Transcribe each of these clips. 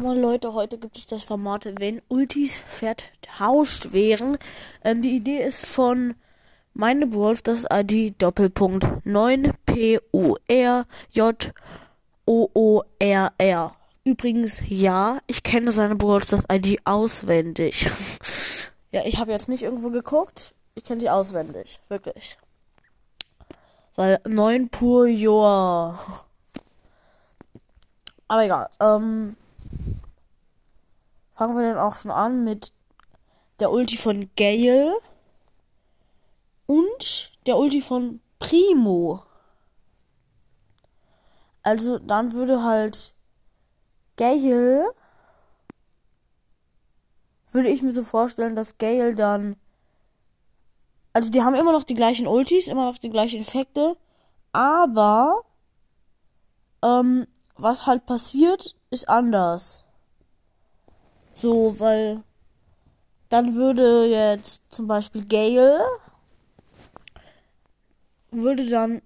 Moin Leute, heute gibt es das Format, wenn Ultis vertauscht wären. Ähm, die Idee ist von meine Brawls, das ID Doppelpunkt 9 P U R J O O R R. Übrigens, ja, ich kenne seine Brawls, das ID auswendig. ja, ich habe jetzt nicht irgendwo geguckt. Ich kenne sie auswendig, wirklich. Weil 9 pur Joa. Aber egal. Ähm, fangen wir dann auch schon an mit der Ulti von Gale und der Ulti von Primo. Also dann würde halt Gale würde ich mir so vorstellen, dass Gale dann also die haben immer noch die gleichen Ultis, immer noch die gleichen Effekte, aber ähm, was halt passiert, ist anders. So, weil dann würde jetzt zum Beispiel Gale würde dann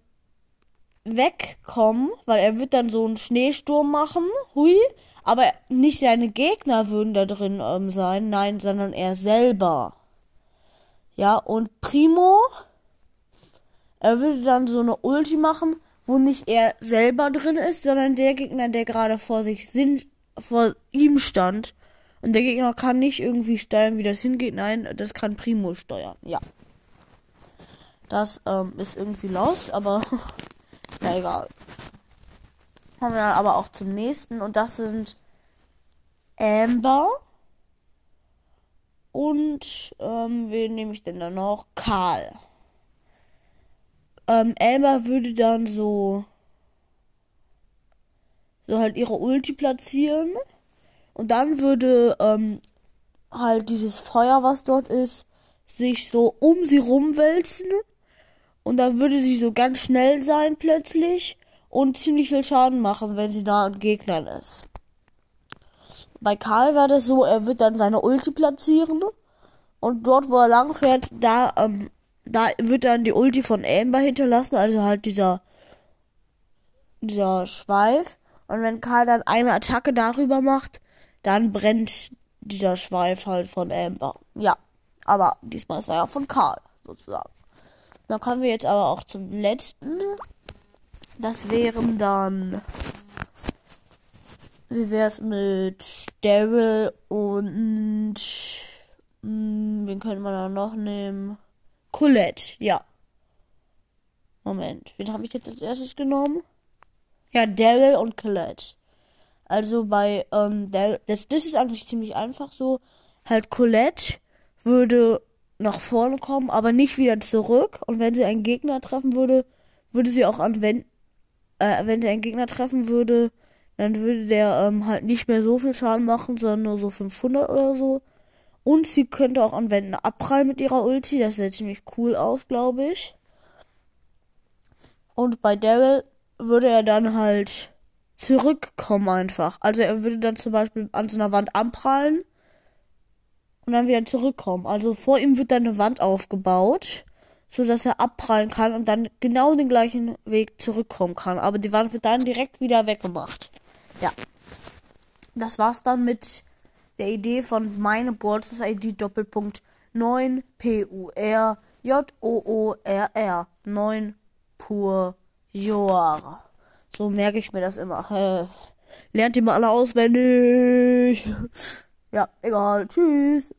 wegkommen, weil er wird dann so einen Schneesturm machen, hui, aber nicht seine Gegner würden da drin ähm, sein, nein, sondern er selber. Ja, und Primo, er würde dann so eine Ulti machen, wo nicht er selber drin ist, sondern der Gegner, der gerade vor sich vor ihm stand. Und der Gegner kann nicht irgendwie steuern, wie das hingeht. Nein, das kann Primo steuern. Ja. Das ähm, ist irgendwie lost, aber na egal. Kommen wir dann aber auch zum nächsten und das sind Amber und ähm, wen nehme ich denn da noch? Karl. Ähm, Amber würde dann so so halt ihre Ulti platzieren und dann würde ähm, halt dieses Feuer, was dort ist, sich so um sie rumwälzen. Und dann würde sie so ganz schnell sein plötzlich und ziemlich viel Schaden machen, wenn sie da an Gegnern ist. Bei Karl war das so, er wird dann seine Ulti platzieren und dort, wo er lang fährt, da, ähm, da wird dann die Ulti von Amber hinterlassen, also halt dieser, dieser Schweif. Und wenn Karl dann eine Attacke darüber macht, dann brennt dieser Schweif halt von Amber. Ja, aber diesmal ist er ja von Karl, sozusagen. Dann kommen wir jetzt aber auch zum letzten. Das wären dann. Wie wär's mit Daryl und. Mh, hm, wen könnte man da noch nehmen? Colette, ja. Moment, wen habe ich jetzt als erstes genommen? Ja, Daryl und Colette. Also bei, ähm, der, das, das ist eigentlich ziemlich einfach so. Halt Colette würde nach vorne kommen, aber nicht wieder zurück. Und wenn sie einen Gegner treffen würde, würde sie auch an, wenn, äh, wenn sie einen Gegner treffen würde, dann würde der ähm, halt nicht mehr so viel Schaden machen, sondern nur so 500 oder so. Und sie könnte auch an Wänden abprallen mit ihrer Ulti. Das sieht ziemlich cool aus, glaube ich. Und bei Daryl würde er dann halt zurückkommen einfach. Also er würde dann zum Beispiel an so einer Wand anprallen und dann wieder zurückkommen. Also vor ihm wird dann eine Wand aufgebaut, so dass er abprallen kann und dann genau den gleichen Weg zurückkommen kann. Aber die Wand wird dann direkt wieder weggemacht. Ja. Das war's dann mit der Idee von meine Boards ID Doppelpunkt 9 P U R J O O R R 9 pur Joar. So merke ich mir das immer. Äh, lernt ihr mal alle auswendig. Ja, egal. Tschüss.